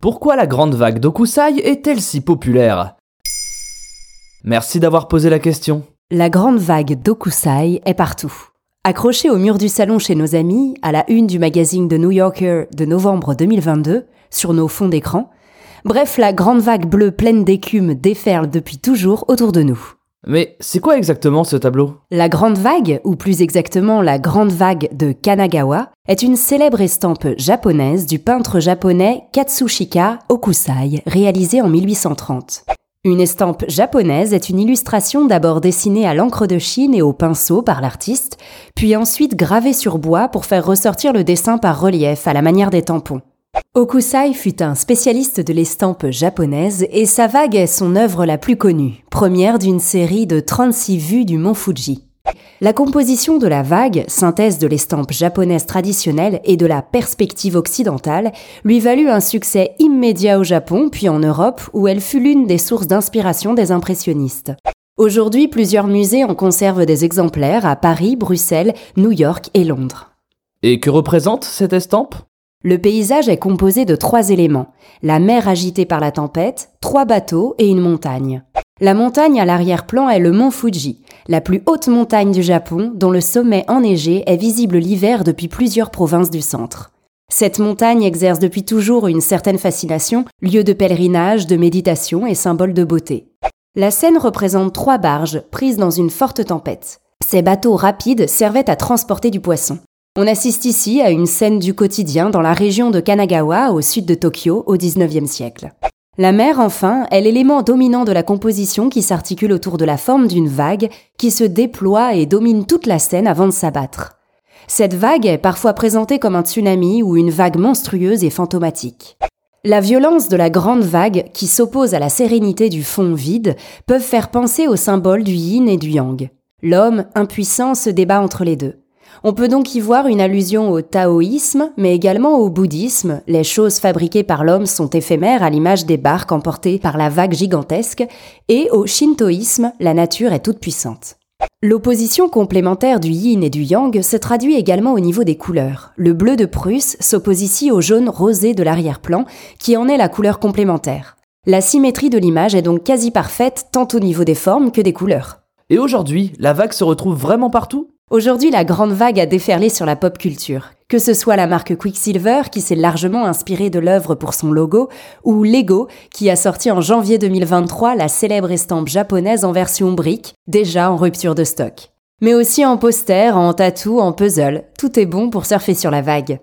Pourquoi la grande vague d'Okusai est-elle si populaire? Merci d'avoir posé la question. La grande vague d'Okusai est partout. Accrochée au mur du salon chez nos amis, à la une du magazine The New Yorker de novembre 2022, sur nos fonds d'écran, bref, la grande vague bleue pleine d'écume déferle depuis toujours autour de nous. Mais c'est quoi exactement ce tableau? La Grande Vague, ou plus exactement la Grande Vague de Kanagawa, est une célèbre estampe japonaise du peintre japonais Katsushika Okusai, réalisée en 1830. Une estampe japonaise est une illustration d'abord dessinée à l'encre de Chine et au pinceau par l'artiste, puis ensuite gravée sur bois pour faire ressortir le dessin par relief à la manière des tampons. Okusai fut un spécialiste de l'estampe japonaise et sa vague est son œuvre la plus connue, première d'une série de 36 vues du mont Fuji. La composition de la vague, synthèse de l'estampe japonaise traditionnelle et de la perspective occidentale, lui valut un succès immédiat au Japon puis en Europe où elle fut l'une des sources d'inspiration des impressionnistes. Aujourd'hui, plusieurs musées en conservent des exemplaires à Paris, Bruxelles, New York et Londres. Et que représente cette estampe? Le paysage est composé de trois éléments. La mer agitée par la tempête, trois bateaux et une montagne. La montagne à l'arrière-plan est le mont Fuji, la plus haute montagne du Japon dont le sommet enneigé est visible l'hiver depuis plusieurs provinces du centre. Cette montagne exerce depuis toujours une certaine fascination, lieu de pèlerinage, de méditation et symbole de beauté. La scène représente trois barges prises dans une forte tempête. Ces bateaux rapides servaient à transporter du poisson. On assiste ici à une scène du quotidien dans la région de Kanagawa, au sud de Tokyo, au XIXe siècle. La mer, enfin, est l'élément dominant de la composition qui s'articule autour de la forme d'une vague qui se déploie et domine toute la scène avant de s'abattre. Cette vague est parfois présentée comme un tsunami ou une vague monstrueuse et fantomatique. La violence de la grande vague qui s'oppose à la sérénité du fond vide peuvent faire penser au symbole du yin et du yang. L'homme, impuissant, se débat entre les deux. On peut donc y voir une allusion au taoïsme, mais également au bouddhisme. Les choses fabriquées par l'homme sont éphémères à l'image des barques emportées par la vague gigantesque, et au shintoïsme, la nature est toute puissante. L'opposition complémentaire du yin et du yang se traduit également au niveau des couleurs. Le bleu de Prusse s'oppose ici au jaune rosé de l'arrière-plan, qui en est la couleur complémentaire. La symétrie de l'image est donc quasi parfaite tant au niveau des formes que des couleurs. Et aujourd'hui, la vague se retrouve vraiment partout? Aujourd'hui, la grande vague a déferlé sur la pop culture. Que ce soit la marque Quicksilver, qui s'est largement inspirée de l'œuvre pour son logo, ou Lego, qui a sorti en janvier 2023 la célèbre estampe japonaise en version brique, déjà en rupture de stock. Mais aussi en poster, en tatou, en puzzle, tout est bon pour surfer sur la vague.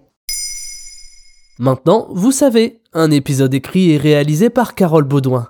Maintenant, vous savez, un épisode écrit et réalisé par Carole Baudouin.